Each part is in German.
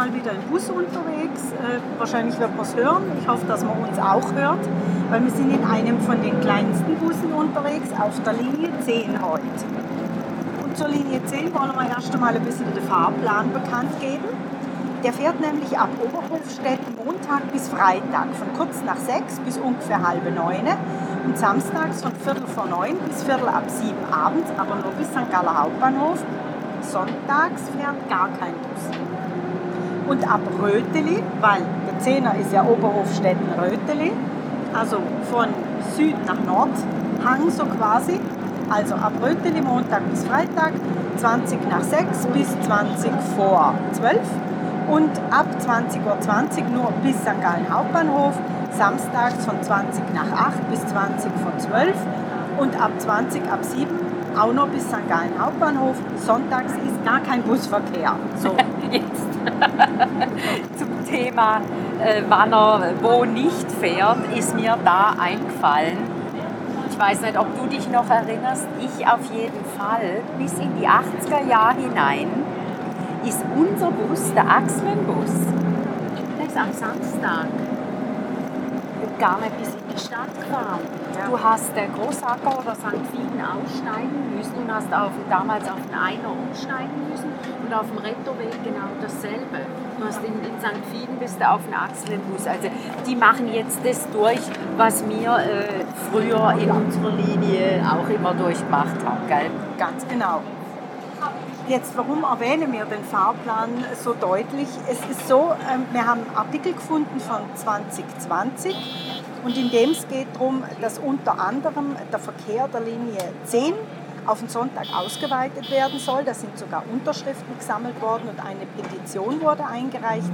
Mal wieder im Bus unterwegs. Äh, wahrscheinlich wird man es hören. Ich hoffe, dass man uns auch hört, weil wir sind in einem von den kleinsten Bussen unterwegs auf der Linie 10 heute. Und zur Linie 10 wollen wir erst einmal ein bisschen den Fahrplan bekannt geben. Der fährt nämlich ab Oberhofstedt Montag bis Freitag von kurz nach sechs bis ungefähr halbe neun und samstags von Viertel vor neun bis Viertel ab sieben abends, aber nur bis St. Galler Hauptbahnhof sonntags fährt gar kein Bus. Und ab Röteli, weil der Zehner ist ja Oberhofstetten-Röteli, also von Süd nach Nord, Hang so quasi, also ab Röteli Montag bis Freitag, 20 nach 6 bis 20 vor 12 und ab 20.20 Uhr 20 nur bis St. Gallen Hauptbahnhof, samstags von 20 nach 8 bis 20 vor 12 und ab 20 ab 7 auch noch bis St. Gallen Hauptbahnhof. Sonntags ist gar kein Busverkehr. So. Jetzt zum Thema, äh, wann er wo nicht fährt, ist mir da eingefallen. Ich weiß nicht, ob du dich noch erinnerst. Ich auf jeden Fall. Bis in die 80er Jahre hinein ist unser Bus, der Axlenbus, der ist am Samstag gar nicht bis in die Stadt gefahren. Du hast der Großacker oder St. Fieden aussteigen müssen und hast auf, damals auf den Einer umsteigen müssen und auf dem Rettoweg genau dasselbe. Du hast in, in St. Fieden bist du auf den Achselbus. Also die machen jetzt das durch, was wir äh, früher in unserer Linie auch immer durchgemacht haben. Gell? Ganz genau. Jetzt, warum erwähnen wir den Fahrplan so deutlich? Es ist so, ähm, wir haben Artikel gefunden von 2020 und in dem es geht darum, dass unter anderem der Verkehr der Linie 10 auf den Sonntag ausgeweitet werden soll. Da sind sogar Unterschriften gesammelt worden und eine Petition wurde eingereicht.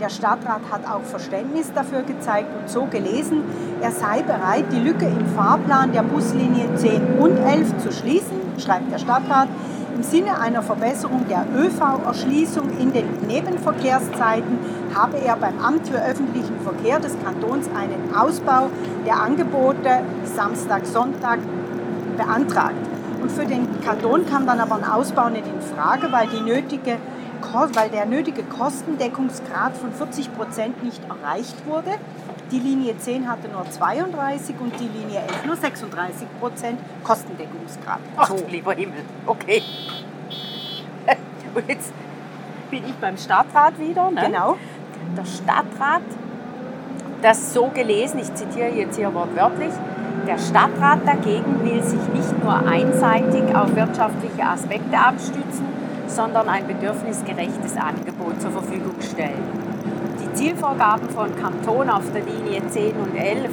Der Stadtrat hat auch Verständnis dafür gezeigt und so gelesen, er sei bereit, die Lücke im Fahrplan der Buslinien 10 und 11 zu schließen, schreibt der Stadtrat. Im Sinne einer Verbesserung der ÖV-Erschließung in den Nebenverkehrszeiten habe er beim Amt für öffentlichen Verkehr des Kantons einen Ausbau der Angebote Samstag, Sonntag beantragt. Und für den Kanton kam dann aber ein Ausbau nicht in Frage, weil, die nötige, weil der nötige Kostendeckungsgrad von 40 Prozent nicht erreicht wurde. Die Linie 10 hatte nur 32 und die Linie 11 nur 36 Prozent Kostendeckungsgrad. Ach, so. lieber Himmel, okay. Und jetzt bin ich beim Stadtrat wieder. Ne? Genau. Der Stadtrat, das so gelesen, ich zitiere jetzt hier wortwörtlich, der Stadtrat dagegen will sich nicht nur einseitig auf wirtschaftliche Aspekte abstützen, sondern ein bedürfnisgerechtes Angebot zur Verfügung stellen. Die Zielvorgaben von Kanton auf der Linie 10 und 11, äh,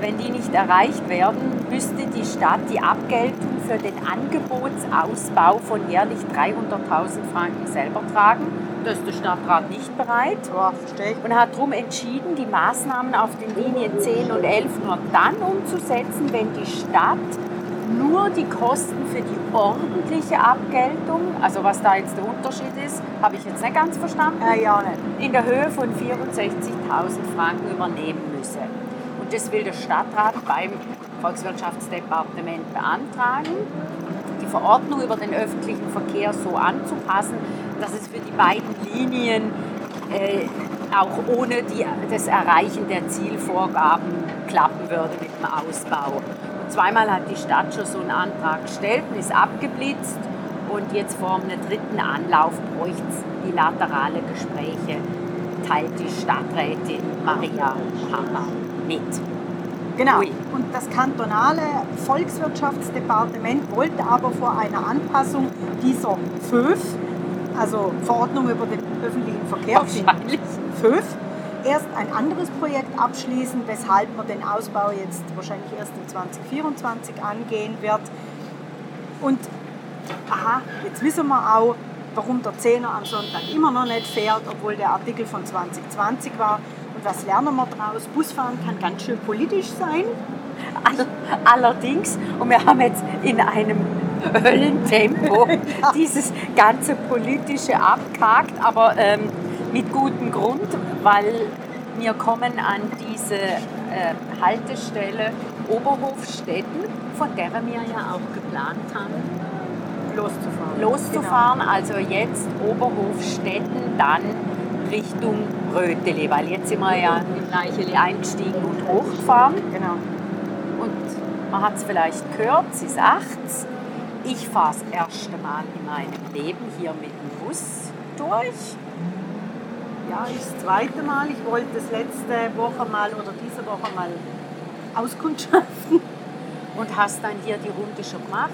wenn die nicht erreicht werden, müsste die Stadt die Abgeltung für den Angebotsausbau von jährlich 300.000 Franken selber tragen. Das ist der Stadtrat nicht bereit Ja, und hat darum entschieden, die Maßnahmen auf den Linien 10 und 11 nur dann umzusetzen, wenn die Stadt nur die Kosten für die ordentliche Abgeltung, also was da jetzt der Unterschied ist, habe ich jetzt nicht ganz verstanden, Äh, ja, nicht. in der Höhe von 64.000 Franken übernehmen müsse. Das will der Stadtrat beim Volkswirtschaftsdepartement beantragen, die Verordnung über den öffentlichen Verkehr so anzupassen, dass es für die beiden Linien äh, auch ohne die, das Erreichen der Zielvorgaben klappen würde mit dem Ausbau. Und zweimal hat die Stadt schon so einen Antrag gestellt und ist abgeblitzt. Und jetzt vor einem dritten Anlauf bräuchte es die laterale Gespräche, teilt die Stadträtin Maria Hammer mit. Genau. Ui. Und das kantonale Volkswirtschaftsdepartement wollte aber vor einer Anpassung dieser FÖF, also Verordnung über den öffentlichen Verkehr. FÖF, erst ein anderes Projekt abschließen, weshalb man den Ausbau jetzt wahrscheinlich erst in 2024 angehen wird. Und aha, jetzt wissen wir auch, warum der Zehner am Sonntag immer noch nicht fährt, obwohl der Artikel von 2020 war. Was lernen wir daraus? Busfahren kann ganz schön politisch sein. Allerdings, und wir haben jetzt in einem Höllentempo dieses ganze politische abgehakt, aber ähm, mit gutem Grund, weil wir kommen an diese äh, Haltestelle Oberhofstetten, von der wir ja auch geplant haben, loszufahren. loszufahren. Genau. Also jetzt Oberhofstetten, dann Richtung Rötele, weil jetzt sind wir ja in Leicheli eingestiegen und hochgefahren. Genau. Und man hat es vielleicht gehört, sie sagt ich fahre das erste Mal in meinem Leben hier mit dem Bus durch. Ja, ich das zweite Mal. Ich wollte das letzte Woche mal oder diese Woche mal auskundschaften. Und hast dann hier die Runde schon gemacht.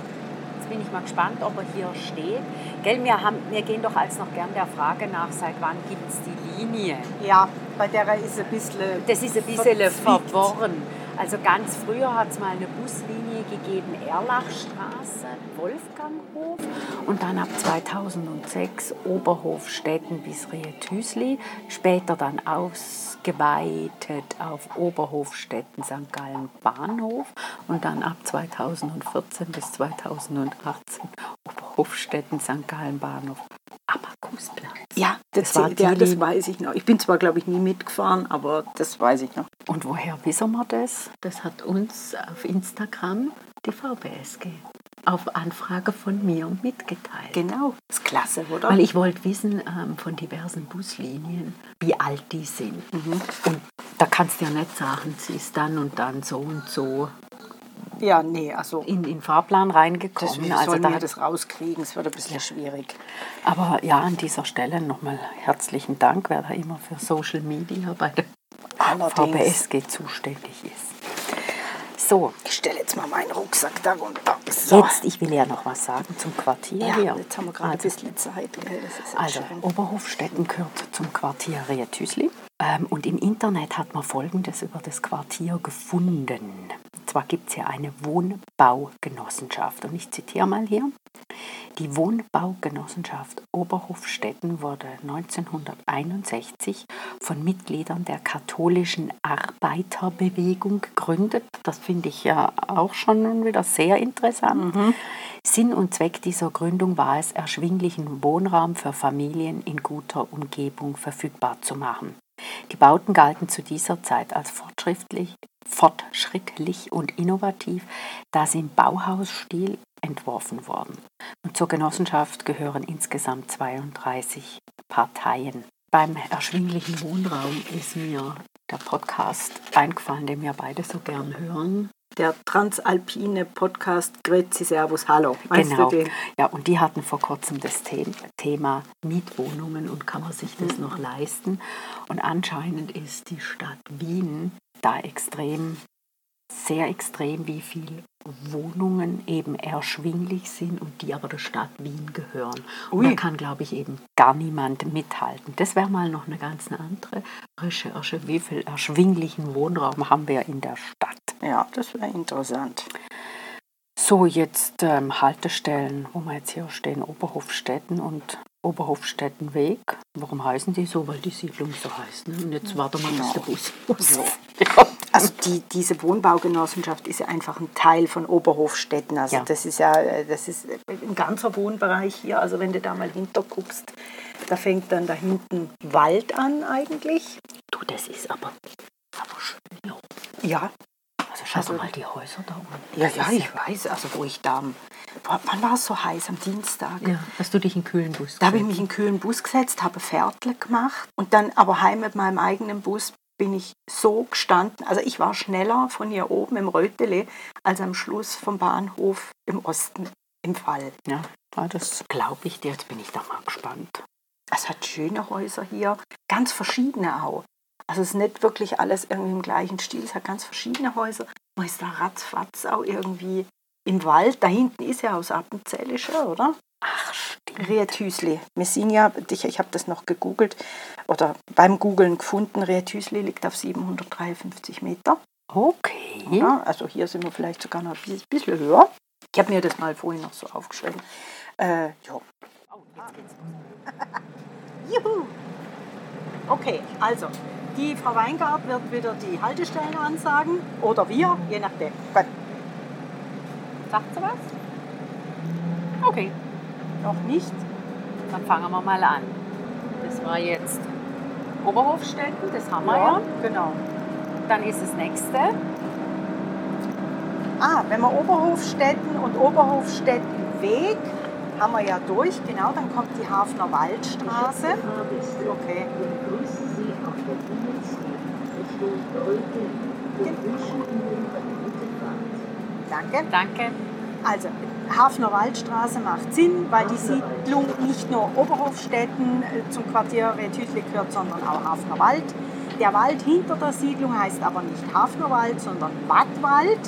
Jetzt bin ich mal gespannt, ob er hier steht. Gell, wir, haben, wir gehen doch als noch gern der Frage nach, seit wann gibt es die Linie? Ja, bei der ist ein bisschen. Das ist ein bisschen verworren. Also ganz früher hat es mal eine Buslinie gegeben, Erlachstraße, Wolfganghof und dann ab 2006 Oberhofstetten bis Riethüsli, später dann ausgeweitet auf Oberhofstetten St. Gallen Bahnhof und dann ab 2014 bis 2018 Oberhofstetten St. Gallen Bahnhof. Abakusplatz. Ja, das, das, war ja, das weiß ich noch. Ich bin zwar, glaube ich, nie mitgefahren, aber das weiß ich noch. Und woher wissen wir das? Das hat uns auf Instagram die VBSG auf Anfrage von mir mitgeteilt. Genau, das ist klasse, oder? Weil ich wollte wissen ähm, von diversen Buslinien, wie alt die sind. Mhm. Und da kannst du ja nicht sagen, sie ist dann und dann so und so ja, nee, also. In den Fahrplan reingekommen. Das, also sollen da wir das rauskriegen? Es wird ein bisschen ja. schwierig. Aber ja, an dieser Stelle nochmal herzlichen Dank, wer da immer für Social Media bei der Allerdings. VBSG zuständig ist. So. Ich stelle jetzt mal meinen Rucksack darunter. So. Jetzt, ich will ja noch was sagen zum Quartier ja, hier. jetzt haben wir gerade also, ein bisschen Zeit. also, schön. Oberhofstetten gehört zum Quartier Rietüsli. Ähm, und im Internet hat man Folgendes über das Quartier gefunden zwar gibt es hier eine Wohnbaugenossenschaft. Und ich zitiere mal hier. Die Wohnbaugenossenschaft Oberhofstetten wurde 1961 von Mitgliedern der katholischen Arbeiterbewegung gegründet. Das finde ich ja auch schon wieder sehr interessant. Mhm. Sinn und Zweck dieser Gründung war es, erschwinglichen Wohnraum für Familien in guter Umgebung verfügbar zu machen. Die Bauten galten zu dieser Zeit als fortschrittlich, fortschrittlich und innovativ, da sie im Bauhausstil entworfen wurden. Und zur Genossenschaft gehören insgesamt 32 Parteien. Beim erschwinglichen Wohnraum ist mir der Podcast eingefallen, den wir beide so gern hören. Der transalpine Podcast Grüezi Servus Hallo. Weißt genau. Ja, und die hatten vor kurzem das Thema Mietwohnungen und kann man sich das noch leisten. Und anscheinend ist die Stadt Wien da extrem, sehr extrem, wie viele Wohnungen eben erschwinglich sind und die aber der Stadt Wien gehören. Und da kann, glaube ich, eben gar niemand mithalten. Das wäre mal noch eine ganz andere Recherche. Wie viel erschwinglichen Wohnraum haben wir in der Stadt? Ja, das wäre interessant. So, jetzt ähm, Haltestellen, wo wir jetzt hier stehen, Oberhofstetten und Oberhofstettenweg. Warum heißen die so? Weil die Siedlung so heißt. Ne? Und jetzt warten wir, bis der Bus so. ja. Also die, diese Wohnbaugenossenschaft ist ja einfach ein Teil von Oberhofstetten. Also ja. das ist ja das ist ein ganzer Wohnbereich hier. Also wenn du da mal hinter guckst, da fängt dann da hinten Wald an eigentlich. Du, das ist aber, aber schön. Ja, also schau also, mal die Häuser da unten. Ja, ja, ich weiß. Also wo ich da, wann war es so heiß? Am Dienstag. Ja, hast du dich in einen kühlen Bus gesetzt? Da habe ich mich in einen kühlen Bus gesetzt, habe Viertel gemacht und dann aber heim mit meinem eigenen Bus bin ich so gestanden. Also ich war schneller von hier oben im Rötele als am Schluss vom Bahnhof im Osten im Fall. Ja, das glaube ich dir. Jetzt bin ich da mal gespannt. Es hat schöne Häuser hier, ganz verschiedene auch. Also es ist nicht wirklich alles irgendwie im gleichen Stil. Es hat ganz verschiedene Häuser. Man ist da ratzfatz auch irgendwie im Wald. Da hinten ist ja aus Appenzellische, oder? Ach, stimmt. Riethüsli. Wir sind ja, ich, ich habe das noch gegoogelt oder beim Googlen gefunden. Riethüsli liegt auf 753 Meter. Okay. Ja, also hier sind wir vielleicht sogar noch ein bisschen höher. Ich habe mir das mal vorhin noch so aufgeschrieben. Äh, ja. Jetzt geht's los. Juhu! Okay, also, die Frau Weingart wird wieder die Haltestellen ansagen. Oder wir, je nachdem. Gut. Sagt sie was? Okay, Noch nicht. dann fangen wir mal an. Das war jetzt Oberhofstetten, das haben wir ja. genau. Dann ist das nächste. Ah, wenn wir Oberhofstetten und Oberhofstettenweg haben wir ja durch, genau, dann kommt die Hafner Waldstraße. Okay. Danke. Danke. Also, Hafner Waldstraße macht Sinn, weil die Siedlung nicht nur Oberhofstetten äh, zum Quartier Rethüsli gehört, sondern auch Hafner Wald. Der Wald hinter der Siedlung heißt aber nicht Hafnerwald, sondern Wattwald,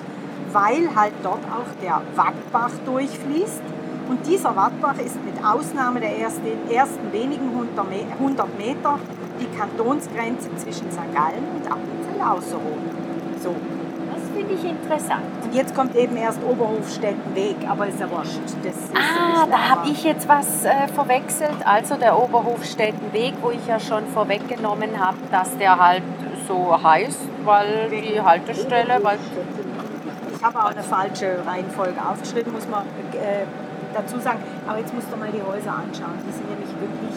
weil halt dort auch der Wattbach durchfließt. Und dieser Wattbach ist mit Ausnahme der ersten, ersten wenigen 100 Meter die Kantonsgrenze zwischen St. Gallen und Appenzell-Ausserrhoden. So. Das finde ich interessant. Und jetzt kommt eben erst Oberhofstettenweg, aber ist ja wurscht. Ah, da habe ich jetzt was äh, verwechselt. Also der Oberhofstettenweg, wo ich ja schon vorweggenommen habe, dass der halt so heißt, weil die Haltestelle, weil Ich habe auch eine falsche Reihenfolge aufgeschrieben, muss man äh, dazu sagen. Aber jetzt musst du mal die Häuser anschauen. Die sind nämlich wirklich.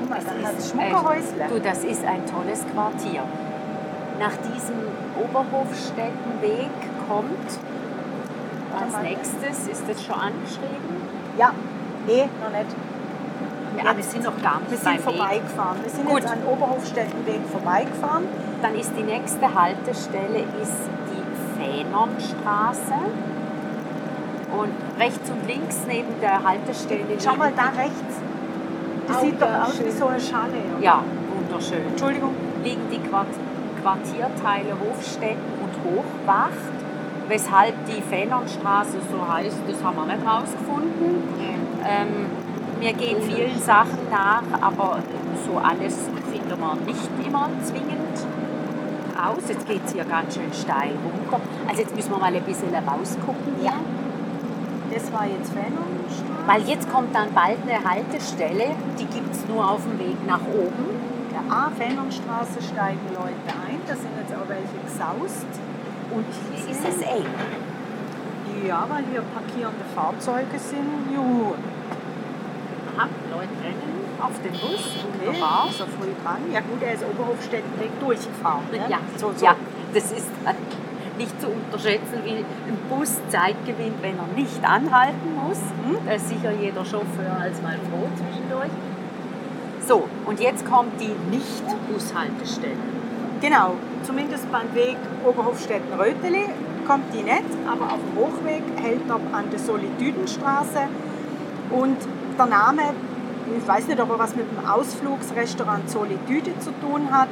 Guck mal, dann hat es schmucke Häusle. Du, das ist ein tolles Quartier. Nach diesem Oberhofstettenweg kommt als nächstes, ist das schon angeschrieben? Ja, nee, noch nicht. Ja, wir sind noch gar nicht Wir sind vorbeigefahren. Wir sind Gut. jetzt an Oberhofstettenweg vorbeigefahren. Dann ist die nächste Haltestelle ist die Fähnernstraße. Und rechts und links neben der Haltestelle Schau mal da rechts. Das Oh, sieht doch aus wie so eine Schale. oder? Ja, wunderschön. Entschuldigung. liegen die Quart Quartierteile Hofstetten und Hochwacht. Weshalb die Fähnernstraße so heißt, das haben wir nicht rausgefunden. Ähm, wir gehen vielen Sachen nach, aber so alles finden wir nicht immer zwingend raus. Jetzt geht es hier ganz schön steil runter. Also jetzt müssen wir mal ein bisschen rausgucken. Ja. Das war jetzt Fähnernstraße. Weil jetzt kommt dann bald eine Haltestelle, die gibt es nur auf dem Weg nach oben. Der A, Fähnernstraße steigen Leute ein. Da sind jetzt auch welche gesaust. Und ist es eng. Ja, weil hier parkierende Fahrzeuge sind. Juhu. Aha, Leute rennen auf den Bus. Okay, Wunderbar. so früh dran. Ja gut, er ist Oberhofstettenweg durchgefahren. Ne? Ja, so, so. ja, das ist nicht zu unterschätzen, wie ein Bus Zeit gewinnt, wenn er nicht anhalten muss. Mhm. Da ist sicher jeder Chauffeur als mal froh zwischendurch. So, und jetzt kommt die Nicht-Bushaltestelle. Genau, zumindest beim Weg Oberhofstetten-Röteli kommt die nicht, aber auf dem Hochweg hält er an der Solitüdenstraße. Und der Name, ich weiß nicht, ob er was mit dem Ausflugsrestaurant Solitude zu tun hat.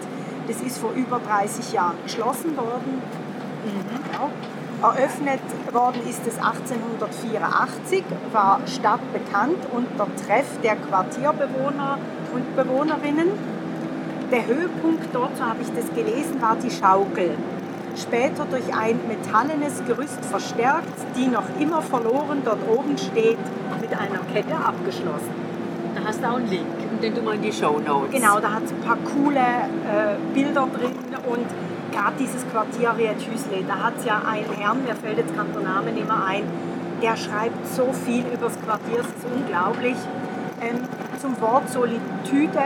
Das ist vor über 30 Jahren geschlossen worden. Genau. Eröffnet worden ist es 1884, war stadtbekannt und der Treff der Quartierbewohner und Bewohnerinnen. Der Höhepunkt dort, so habe ich das gelesen, war die Schaukel. Später durch ein metallenes Gerüst verstärkt, die noch immer verloren dort oben steht, mit einer Kette abgeschlossen. Da hast du auch einen Link, den du mal in die Show Notes. Genau, da hat es ein paar coole äh, Bilder drin und gerade dieses Quartier Riethüsle, da hat es ja einen Herrn, mir fällt jetzt gerade der Name nicht mehr ein, der schreibt so viel über das Quartier, es ist unglaublich. Ähm, zum Wort Solitude,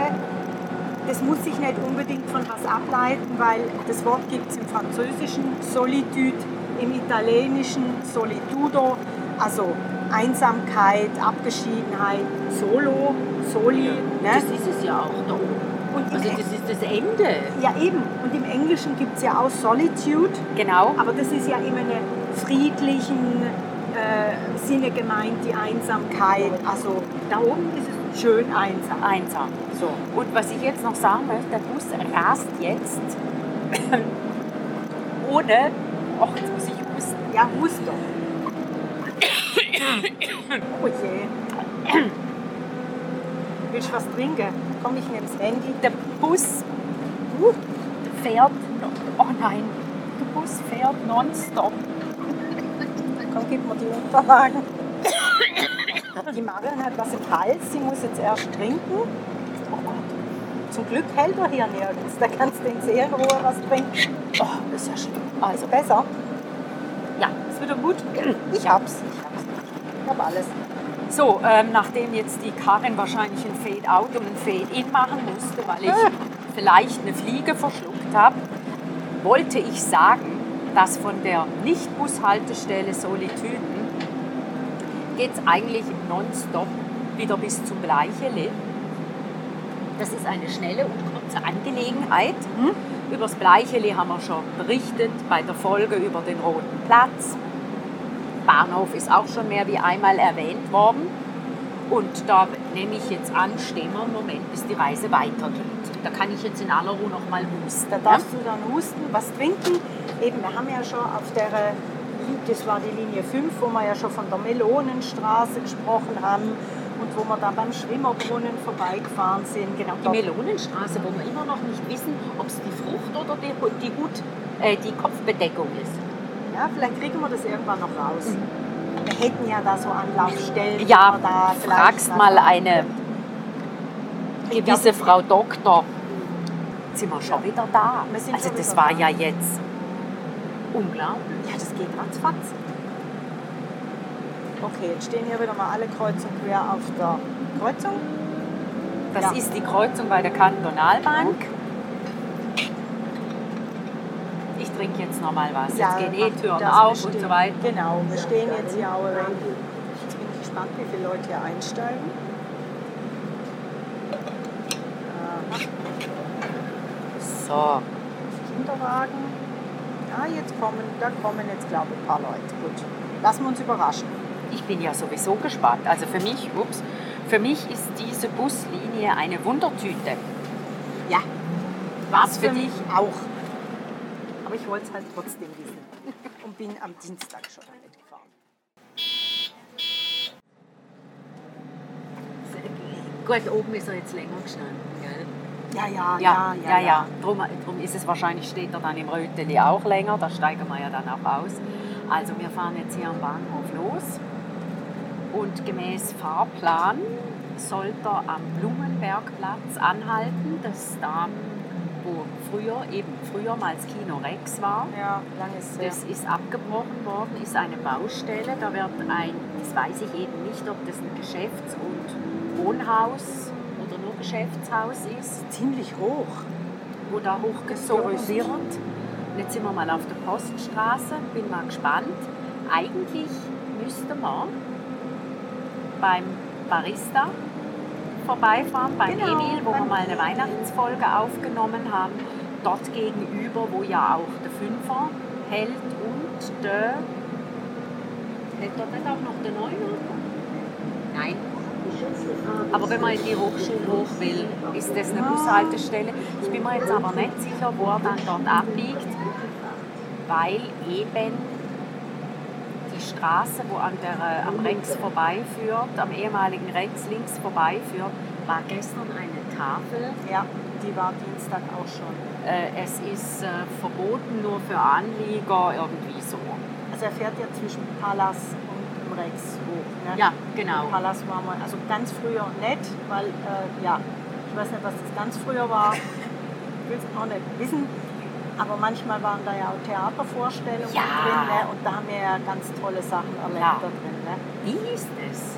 das muss sich nicht unbedingt von was ableiten, weil das Wort gibt es im Französischen Solitude, im Italienischen Solitudo, also Einsamkeit, Abgeschiedenheit, Solo, Soli. Ne? Das ist es ja auch im Also das ist das Ende. ja, eben. Und im Englischen gibt es ja auch Solitude, Genau. aber das ist ja in einem friedlichen äh, Sinne gemeint, die Einsamkeit. Also da oben ist es schön einsam. Einsam. So. Und was ich jetzt noch sagen möchte, der Bus rast jetzt ohne. Ach, jetzt muss ich husten. Ja, hust doch. Oh je. Willst du was trinken? Komm, ich nehme das Handy. Der Bus uh, fährt. Oh nein, der Bus fährt nonstop. Komm, gib mir die Unterlagen. Die Marion hat was im Hals, sie muss jetzt erst trinken. Oh Gott. Zum Glück hält er hier nirgends. Da kannst du in Seelenruhe was trinken. Oh, das ist ja schlimm. Also besser. Ja, Ist wieder gut? Ich hab's. Ich hab's. Ich hab alles. So, ähm, nachdem jetzt die Karin wahrscheinlich ein Fade-out und ein Fade-in machen musste, weil ich vielleicht eine Fliege verschluckt habe, wollte ich sagen, dass von der Nicht-Bushaltestelle Solitüden geht es eigentlich nonstop wieder bis zum Bleichele. Das ist eine schnelle und kurze Angelegenheit. Über das Bleichele haben wir schon berichtet bei der Folge über den Roten Platz. Bahnhof ist auch schon mehr wie einmal erwähnt worden. Und da nehme ich jetzt an, stehen wir einen Moment, bis die Reise weitergeht. Da kann ich jetzt in aller Ruhe noch mal husten. Da darfst du dann husten, was trinken. Eben, wir haben ja schon auf der, das war die Linie 5, wo wir ja schon von der Melonenstraße gesprochen haben und wo wir da beim Schwimmerbrunnen vorbeigefahren sind. Genau Die Melonenstraße, wo wir immer noch nicht wissen, ob es die Frucht oder die, die, Hut, äh, die Kopfbedeckung ist. Ja, vielleicht kriegen wir das irgendwann noch raus. Wir hätten ja da so Anlaufstellen. Ja, da fragst mal eine gewisse Frau Doktor. Sind wir schon wieder da? Also das war da. ja jetzt unglaublich. Ja, das geht ratzfatz. Okay, jetzt stehen hier wieder mal alle kreuz und quer auf der Kreuzung. Das Ja. ist die Kreuzung bei der Kantonalbank. Ich trinke jetzt noch mal was. Jetzt gehen eh Türen auf und so weiter. Genau, wir stehen jetzt hier auch. Jetzt bin ich gespannt, wie viele Leute hier einsteigen. Aha, So, Kinderwagen. Ja, jetzt kommen, da kommen jetzt glaube ich ein paar Leute. Gut, lassen wir uns überraschen. ich bin ja sowieso gespannt. Also für mich, ups, für mich ist diese Buslinie eine Wundertüte. Ja, Was für für mich auch. Aber ich wollte es halt trotzdem wissen. Und bin am Dienstag schon damit gefahren. Gut, oben ist er jetzt länger gestanden, gell? Ja, ja, Ja, ja, ja. Drum, drum ist es wahrscheinlich, steht er dann im Röteli auch länger, da steigen wir ja dann auch aus. Also wir fahren jetzt hier am Bahnhof los und gemäß Fahrplan sollte er am Blumenbergplatz anhalten, das da, wo früher, eben früher mal das Kino Rex war. Ja, lang ist Das ist abgebrochen worden, ist eine Baustelle. Da wird ein, das weiß ich eben nicht, ob das ein Geschäfts- und Wohnhaus oder nur Geschäftshaus ist ziemlich hoch. wo da hochgesogen wird. Und jetzt sind wir mal auf der Poststraße, bin mal gespannt. Eigentlich müsste man beim Barista vorbeifahren, beim Genau, Emil, wo wir mal eine. Weihnachtsfolge aufgenommen haben. Dort gegenüber, wo ja auch der Fünfer hält und der. Hält dort nicht auch noch der Neuner? Nein. Aber wenn man in die Hochschule hoch will, ist das eine Bushaltestelle. Ich bin mir jetzt aber nicht sicher, wo er dann dort abbiegt, weil eben Straße, wo an der, äh, am Rex vorbeiführt, am ehemaligen Rex links vorbeiführt, war gestern eine Tafel. Ja, die war Dienstag auch schon. Äh, es ist äh, verboten nur für Anlieger, irgendwie so. Also er fährt ja zwischen Palas und dem Rex hoch. Ne? Ja, genau. Palas war mal, also ganz früher nicht, weil, äh, ja, ich weiß nicht, was das ganz früher war. Ich will es auch nicht wissen. Aber manchmal waren da ja auch Theatervorstellungen Ja. drin ne? und da haben wir ja ganz tolle Sachen erlebt Ja. da drin. Ne? Wie ist es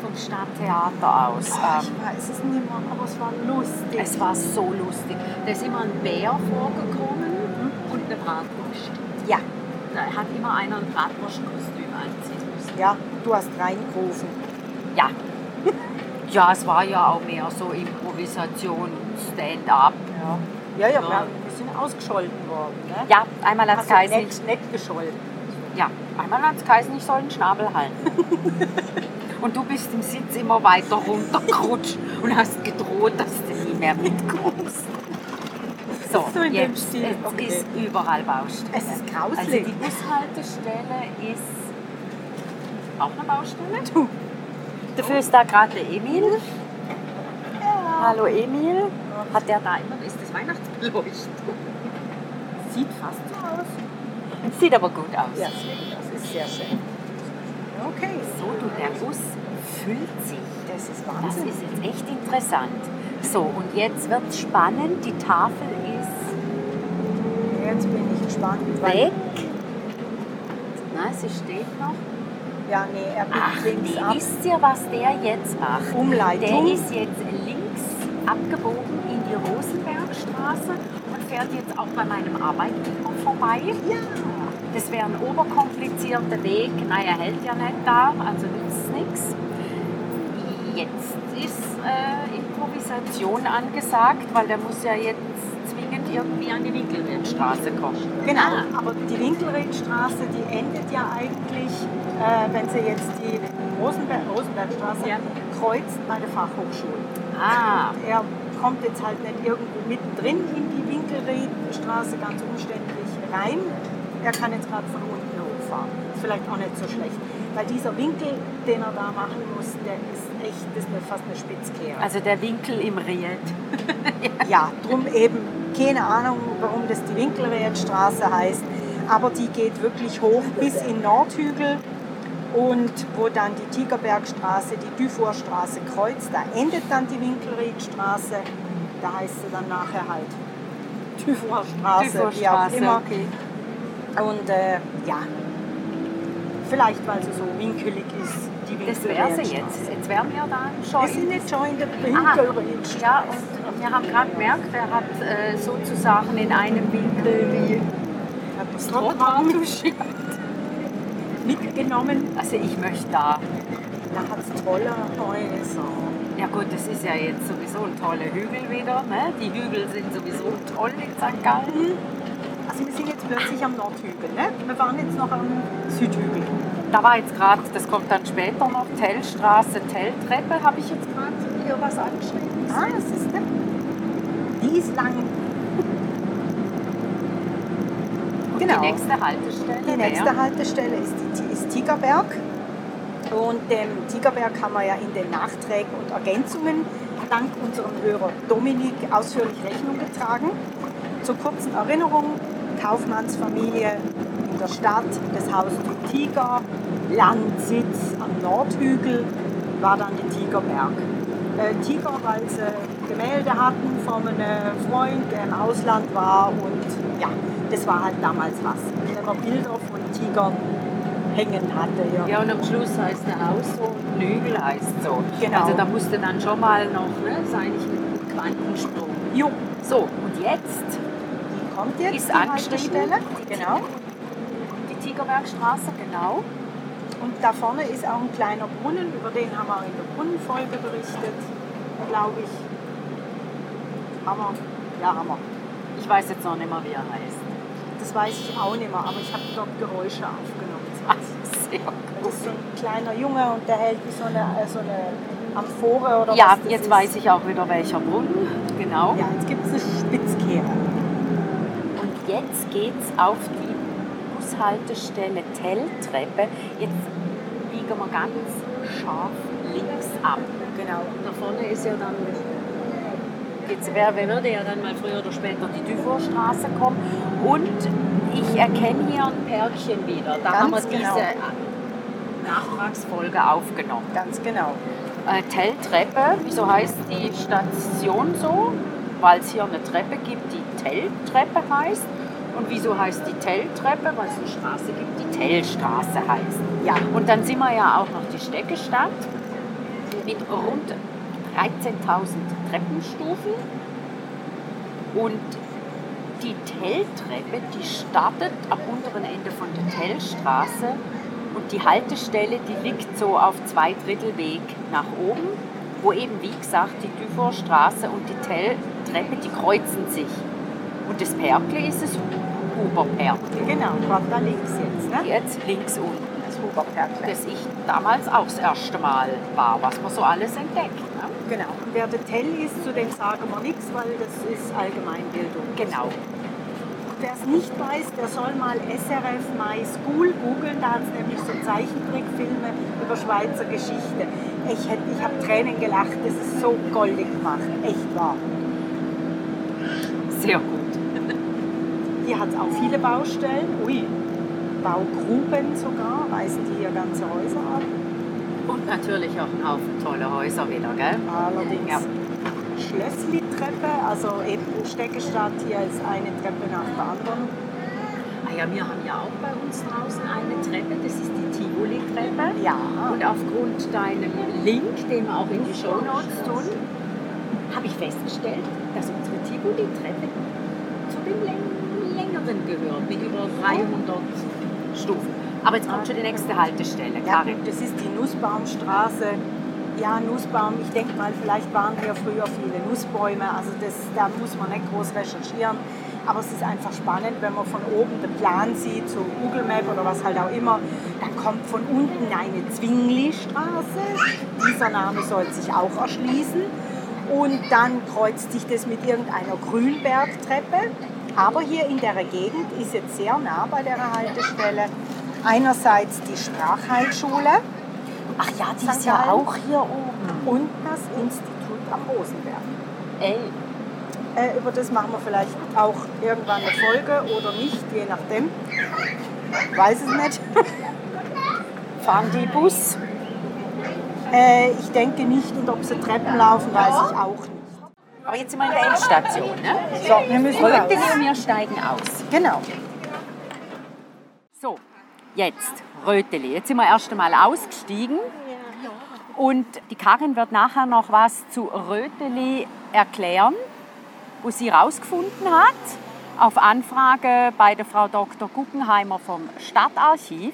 vom Stadttheater aus? Ah, Ähm, ich weiß es nicht mehr, aber es war lustig. Es war so lustig. Da ist immer ein Bär vorgekommen und eine Bratwurst. ja, Da hat immer einer ein Bratwurstkostüm anziehen müssen. ja, du hast reingerufen. Ja. Ja, es war ja auch mehr so Improvisation, Stand-up. Ja, ja, ja. Wir, sind ausgescholten worden. Ne? Ja, einmal hat es du geheißen, nett, nett gescholten. ja, einmal hat's geheißen, ich soll den Schnabel halten. Und du bist im Sitz immer weiter runtergerutscht und hast gedroht, dass du nie mehr mitkommst. So, So in dem jetzt, Stil, jetzt okay. ist überall Baustelle. Es ist Also grauslich. die Bushaltestelle ist auch eine Baustelle. Dafür ist da gerade der Emil. Hallo Emil. Hat der da immer, ist das Weihnachtsbeleuchtung? Sieht fast so aus. Sieht aber gut aus. Ja, das ist sehr schön. Okay, So, du, der Bus füllt sich. Das ist Das Wahnsinn. ist jetzt echt interessant. So, und jetzt wird es spannend. Die Tafel ist Jetzt bin ich gespannt. weg. Na, sie steht noch. Ja, nee, er biegt Ach, links nee, ab. wisst ihr, was der jetzt macht? Umleitung. Der ist jetzt links abgebogen in die Rosenbergstraße und fährt jetzt auch bei meinem Arbeitgeber vorbei. Ja. Das wäre ein oberkomplizierter Weg. Naja, hält ja nicht da, also nützt nichts. Jetzt ist äh, Improvisation angesagt, weil der muss ja jetzt irgendwie an die Winkelriedstraße kommen. Genau, Ah, aber die Winkelriedstraße, die endet ja eigentlich, äh, wenn sie jetzt die Rosenberg, Rosenbergstraße Ja. kreuzt bei der Fachhochschule. ah, Er kommt jetzt halt nicht irgendwo mittendrin in die Winkelriedstraße ganz umständlich rein. Er kann jetzt gerade von unten hochfahren. Ist vielleicht auch nicht so schlecht. Weil dieser Winkel, den er da machen muss, der ist echt, das ist fast eine Spitzkehre. also der Winkel im Ried. Ja, drum eben, keine Ahnung, warum das die Winkelriedstraße heißt, aber die geht wirklich hoch bis in Nordhügel und wo dann die Tigerbergstraße, die Dufourstraße kreuzt, da endet dann die Winkelriedstraße, da heißt sie dann nachher halt Dufourstraße, wie auch immer. okay. Und äh, ja, vielleicht weil sie so winkelig ist, Das wäre sie jetzt. Jetzt wären wir dann schon Wir sind in jetzt schon in der Ah, Winkelriedstraße. Ja, und wir haben gerade gemerkt, er hat äh, sozusagen in einem Winkel Hat das Trottoir geschickt. mitgenommen. Also ich möchte da. Da hat es tolle Häuser. Ja gut, das ist ja jetzt sowieso ein toller Hügel wieder. Ne? Die Hügel sind sowieso toll in St. Gallen. Also wir sind jetzt plötzlich am Nordhügel. Ne? Wir waren jetzt noch am Südhügel. Da war jetzt gerade, das kommt dann später noch, Tellstraße, Telltreppe, habe ich jetzt gerade hier was angeschrieben. Ah, das ist der. Die ist lang. Und genau. Die nächste Haltestelle Die nächste wäre- Haltestelle ist, ist Tigerberg. Und dem Tigerberg haben wir ja in den Nachträgen und Ergänzungen dank unserem Hörer Dominik ausführlich Rechnung getragen. Zur kurzen Erinnerung, Kaufmannsfamilie in der Stadt, das Haustür Tiger, Landsitz am Nordhügel, war dann der Tigerberg. Äh, Tiger, weil sie Gemälde hatten von einem Freund, der im Ausland war und ja, das war halt damals was. Wenn man Bilder von Tigern hängen hatte. Ja. Ja, und am Schluss heißt der Haus so und Hügel heißt so. Genau. Also da musste dann schon mal noch, ne, ist eigentlich ein Quantensprung. Jo, So, und jetzt die kommt jetzt, ist die angeschrieben. Die Genau. Die Tigerbergstraße, genau. Und da vorne ist auch ein kleiner Brunnen, über den haben wir in der Brunnenfolge berichtet, glaube ich. Hammer. Ja, Hammer. Ich weiß jetzt noch nicht mehr, wie er heißt. Das weiß ich auch nicht mehr, aber ich habe dort Geräusche aufgenommen. Ich. Sehr Das ist so ein kleiner Junge und der hält wie so eine, äh, so eine Amphore oder Ja, jetzt ist. weiß ich auch wieder, welcher Brunnen. Genau. Ja, jetzt gibt es eine Spitzkehre. Und jetzt geht's auf die Bushaltestelle Telltreppe. Jetzt biegen wir ganz scharf links ab. Genau. Da vorne ist ja dann, jetzt wäre, würde ja dann mal früher oder später die Dufourstraße kommen. Und ich erkenne hier ein Pärchen wieder. Da Ganz haben wir genau. diese Nachtragsfolge aufgenommen. Ganz genau. Äh, Telltreppe, wieso heißt die Station so? Weil es hier eine Treppe gibt, die Telltreppe heißt. Und wieso heißt die Telltreppe? Weil es eine Straße gibt, die Tellstraße heißt. Ja. Und dann sind wir ja auch noch die Steckestadt mit rund 13.000 Treppenstufen. Und die Telltreppe, die startet am unteren Ende von der Tellstraße und die Haltestelle, die liegt so auf zwei Drittel Weg nach oben, wo eben, wie gesagt, die Dufourstraße und die Telltreppe, die kreuzen sich. Und das Perkle ist das Huberperkle. Genau, gerade da links jetzt. Ne? Jetzt links unten. Das Huberperkle. Das ich damals auch das erste Mal war, was man so alles entdeckt. Ne? Genau. Und wer der Tell ist, zu dem sagen wir nichts, weil das ist Allgemeinbildung. Genau. Wer es nicht weiß, der soll mal SRF My School googeln. Da hat es nämlich so Zeichentrickfilme über Schweizer Geschichte. Ich, ich habe Tränen gelacht. Das ist so goldig gemacht. Echt wahr. Sehr gut. Hier hat es auch viele Baustellen. Ui, Baugruben sogar. Reißen die hier ganze Häuser ab. Und natürlich auch ein Haufen tolle Häuser wieder, gell? Allerdings. Ja. Schlössli-Treppe, also eben Steckestadt, hier ist eine Treppe nach der anderen. Ah ja, wir haben ja auch bei uns draußen eine Treppe, das ist die Tivoli-Treppe. Ja. Und aufgrund deinem Link, den wir auch in die Show Notes tun, habe ich festgestellt, dass unsere Tivoli-Treppe zu den läng- längeren gehört, mit über 300 Stufen. Aber jetzt kommt schon die nächste Haltestelle, Ja, Karin. gut, das ist die Nussbaumstraße. Ja, Nussbaum, ich denke mal, vielleicht waren hier früher viele Nussbäume, also das, da muss man nicht groß recherchieren. Aber es ist einfach spannend, wenn man von oben den Plan sieht, so Google Map oder was halt auch immer, dann kommt von unten eine Zwingli-Straße. Dieser Name soll sich auch erschließen. Und dann kreuzt sich das mit irgendeiner Grünbergtreppe. Aber hier in der Gegend ist jetzt sehr nah bei der Haltestelle einerseits die Sprachheilschule Ach ja, die St. ist ja auch hier oben. und das Institut am Rosenberg. Ey, Äh, über das machen wir vielleicht auch irgendwann eine Folge oder nicht, je nachdem. Weiß es nicht. fahren die Bus? Äh, ich denke nicht und ob sie Treppen laufen, weiß ich auch nicht. Aber jetzt sind wir in der Endstation, ne? So, wir müssen Röteli raus. und wir steigen aus. Genau. So, jetzt Röteli. Jetzt sind wir erst einmal ausgestiegen. Und die Karin wird nachher noch was zu Röteli erklären, wo sie herausgefunden hat, auf Anfrage bei der Frau Dr. Guggenheimer vom Stadtarchiv.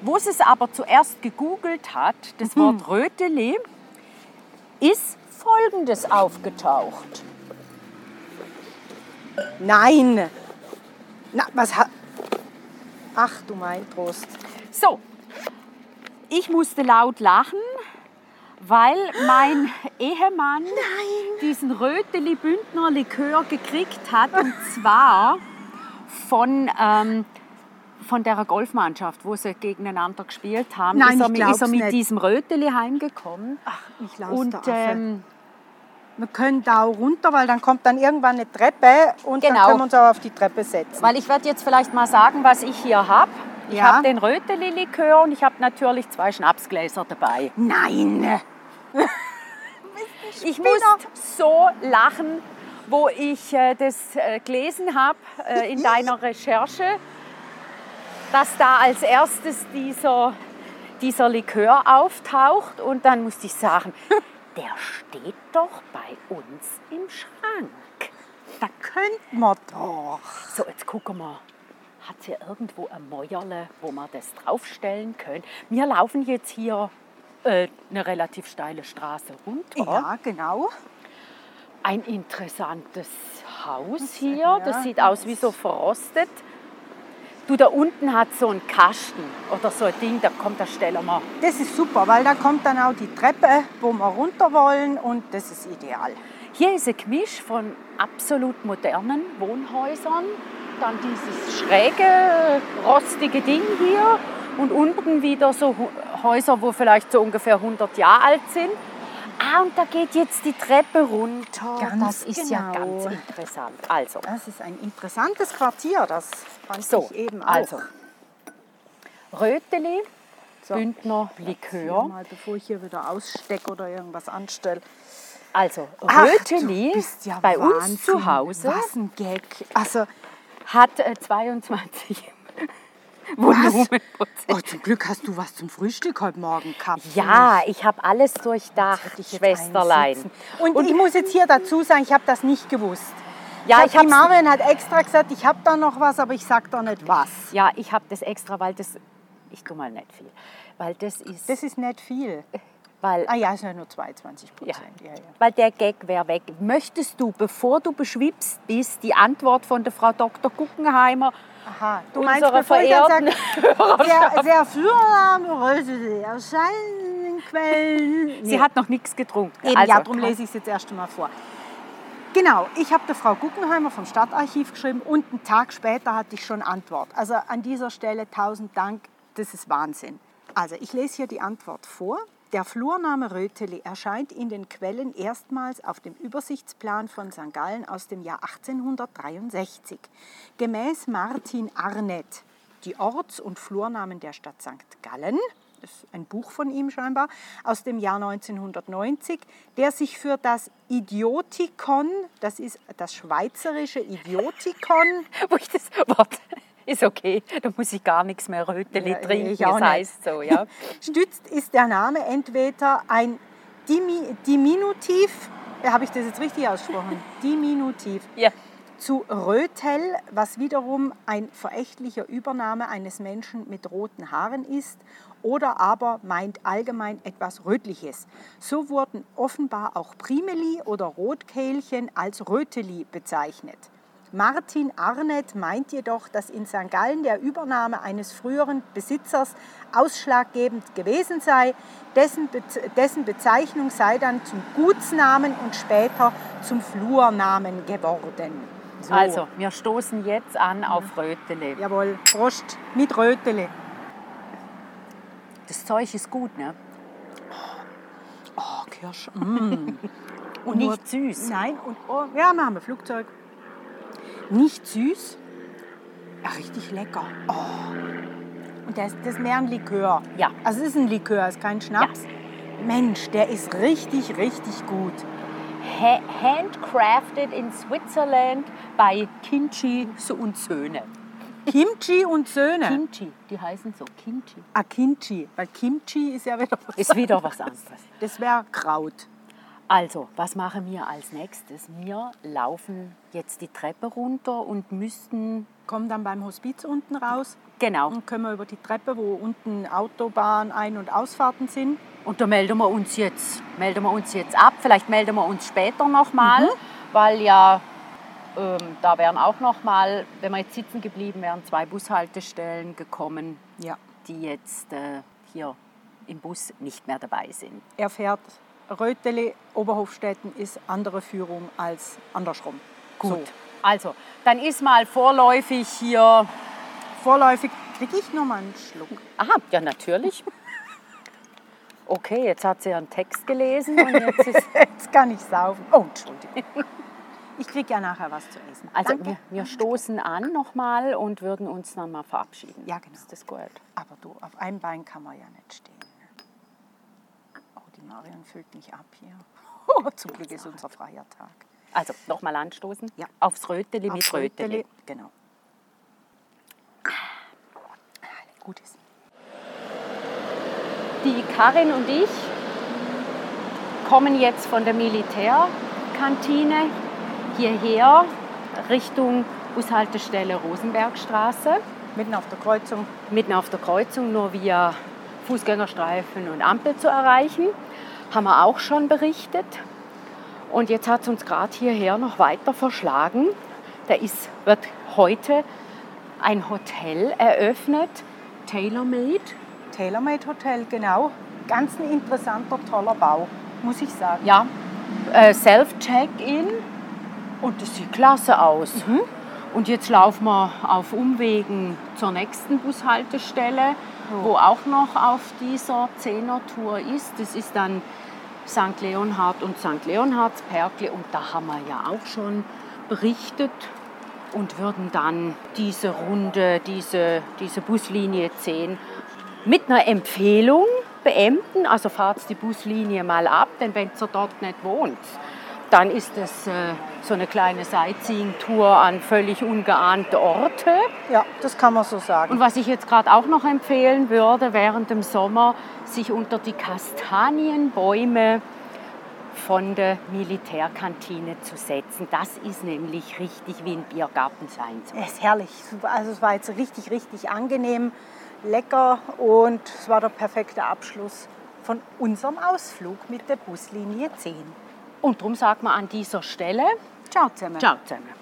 Wo sie es aber zuerst gegoogelt hat, das Wort Röteli, ist Folgendes aufgetaucht. Nein. Na, was ha Ach du mein Trost. So, ich musste laut lachen, weil mein Ehemann diesen Röteli Bündner Likör gekriegt hat und zwar von ähm, von der Golfmannschaft, wo sie gegeneinander gespielt haben, Nein, ist, er, ist er mit nicht. diesem Röteli heimgekommen. Ach, ich lasse Und ähm, wir können da auch runter, weil dann kommt dann irgendwann eine Treppe und dann Genau. können wir uns auch auf die Treppe setzen. weil ich werde jetzt vielleicht mal sagen, was ich hier habe. Ich Ja. habe den Röteli Likör und ich habe natürlich zwei Schnapsgläser dabei. Nein. Ich muss so lachen, wo ich äh, das äh, gelesen habe äh, in deiner Recherche, dass da als erstes dieser, dieser Likör auftaucht. Und dann musste ich sagen, der steht doch bei uns im Schrank. Da könnten wir doch. So, jetzt gucken wir. Hat sie irgendwo ein Mäuerle, wo wir das draufstellen können? Wir laufen jetzt hier äh, eine relativ steile Straße runter. Ja, genau. Ein interessantes Haus hier. Das sieht aus wie so verrostet. Du, da unten hat so ein Kasten oder so ein Ding, da kommt, da stellen wir. Das ist super, weil da kommt dann auch die Treppe, wo wir runter wollen und das ist ideal. Hier ist ein Gemisch von absolut modernen Wohnhäusern. Dann dieses schräge, rostige Ding hier. Und unten wieder so Häuser, wo vielleicht so ungefähr 100 Jahre alt sind. Ah, und da geht jetzt die Treppe runter. Ganz das ist ja genau. ganz interessant. Also, Das ist ein interessantes Quartier, das fand So, ich eben auch. also Röteli, Bündner Hier Likör. mal, bevor ich hier wieder ausstecke oder irgendwas anstelle. Also Ach, Röteli bist ja bei uns Wahnsinn. zu Hause Was ein Gag. Also, hat äh, 22 was? Volumenprozent. Oh, zum Glück hast du was zum Frühstück heute Morgen gehabt. Ja, ich habe alles durchdacht, Schwesterlein. einsitzen. Und, ich muss jetzt hier dazu sagen, ich habe das nicht gewusst. Ja, ich ich hab, die hab's- Marvin hat extra gesagt, ich habe da noch was, aber ich sag doch nicht was. Ja, ich habe das extra, weil das, ich tue mal nicht viel, weil das ist, Das ist nicht viel. weil, Ah ja, es sind ja nur 22 ja, Prozent. Ja. Ja, weil der Gag wäre weg. Möchtest du, bevor du beschwipst bist, die Antwort von der Frau Dr. Guggenheimer, Aha, du meinst, bevor ich dann sage, sehr, sehr Rösel erscheinen Quellen. sie hat noch nichts getrunken. Eben, also, ja, darum lese ich es jetzt erst einmal vor. Genau, ich habe der Frau Guggenheimer vom Stadtarchiv geschrieben und einen Tag später hatte ich schon Antwort. Also an dieser Stelle tausend Dank, das ist Wahnsinn. Also ich lese hier die Antwort vor. Der Flurname Röteli erscheint in den Quellen erstmals auf dem Übersichtsplan von St. Gallen aus dem Jahr 1863. Gemäß Martin Arnett, die Orts- und Flurnamen der Stadt St. Gallen, ist ein Buch von ihm scheinbar, aus dem Jahr 1990, der sich für das Idiotikon, das ist das schweizerische Idiotikon. Wo ich das Wort ist okay, da muss ich gar nichts mehr Röteli Ja, trinken, das heißt so, ja. Stützt ist der Name entweder ein Dimi Diminutiv, ja, habe ich das jetzt richtig ausgesprochen? Diminutiv. ja. Zu Rötel, was wiederum ein verächtlicher Übername eines Menschen mit roten Haaren ist oder aber meint allgemein etwas Rötliches. So wurden offenbar auch Primeli oder Rotkehlchen als Röteli bezeichnet. Martin Arnett meint jedoch, dass in St. Gallen der Übernahme eines früheren Besitzers ausschlaggebend gewesen sei. Dessen, Be dessen Bezeichnung sei dann zum Gutsnamen und später zum Flurnamen geworden. So. Also, wir stoßen jetzt an auf Röteli. Jawohl, Prost mit Rötele. Das Zeug ist gut, ne? Oh, Kirsch. Mm. Und nicht süß. Nein, und oh, ja, wir haben ein Flugzeug. Nicht süß, ja, richtig lecker. Oh. Und das, das ist mehr ein Likör. Ja. Also es ist ein Likör, es ist kein Schnaps. Mensch, der ist richtig, richtig gut. Ha handcrafted in Switzerland bei Kimchi und Söhne. Kimchi und Söhne. Kimchi, die heißen so Kimchi. Ah, Kimchi, weil Kimchi ist ja wieder was Ist wieder was anderes. Das wäre Kraut. Also, was machen wir als nächstes? Wir laufen jetzt die Treppe runter und müssten, Kommen dann beim Hospiz unten raus genau, und können wir über die Treppe, wo unten Autobahn, Ein- und Ausfahrten sind. und da melden wir uns jetzt, melden wir uns jetzt ab. Vielleicht melden wir uns später nochmal, weil ja, ähm, da wären auch nochmal, wenn wir jetzt sitzen geblieben wären, zwei Bushaltestellen gekommen, Ja. die jetzt äh, hier im Bus nicht mehr dabei sind. Er fährt Rötele, Oberhofstetten ist andere Führung als andersrum. Gut. So. Also, dann ist mal vorläufig hier. Vorläufig kriege ich noch mal einen Schluck. Aha, ja, natürlich. Okay, jetzt hat sie einen Text gelesen und jetzt ist. Jetzt kann ich saufen. Oh, Entschuldigung. Ich kriege ja nachher was zu essen. Also, Danke. wir, wir stoßen an nochmal und würden uns dann mal verabschieden. Ja, genau. Ist das gut? Aber du, auf einem Bein kann man ja nicht stehen. Die Marion füllt mich ab hier. Oh, zum Glück ist unser freier Tag. Also, nochmal anstoßen. Ja. Aufs Röteli mit Auf Röteli. Genau. Gutes. Die Karin und ich kommen jetzt von der Militärkantine hierher Richtung Bushaltestelle Rosenbergstraße. Mitten auf der Kreuzung. mitten auf der Kreuzung nur via Fußgängerstreifen und Ampel zu erreichen. Haben wir auch schon berichtet. Und jetzt hat es uns gerade hierher noch weiter verschlagen. Da ist, wird heute ein Hotel eröffnet, TaylorMade. TaylorMade Hotel, genau. Ganz ein interessanter, toller Bau, muss ich sagen. Ja, äh, Self-Check-In und das sieht klasse aus. Und jetzt laufen wir auf Umwegen zur nächsten Bushaltestelle, wo auch noch auf dieser 10er-Tour ist. Das ist dann St. Leonhard und St. Leonhards Perkle und da haben wir ja auch schon berichtet und würden dann diese Runde, diese, diese Buslinie 10 mit einer Empfehlung beenden. Also fahrt die Buslinie mal ab, denn wenn ihr dort nicht wohnt, dann ist es äh, so eine kleine Sightseeing-Tour an völlig ungeahnte Orte. Ja, das kann man so sagen. Und was ich jetzt gerade auch noch empfehlen würde, während dem Sommer sich unter die Kastanienbäume von der Militärkantine zu setzen. Das ist nämlich richtig wie ein Biergarten sein soll. Es ist herrlich. Also es war jetzt richtig, richtig angenehm, lecker und es war der perfekte Abschluss von unserem Ausflug mit der Buslinie 10. Und darum sagt man an dieser Stelle, Ciao zusammen. ciao zusammen.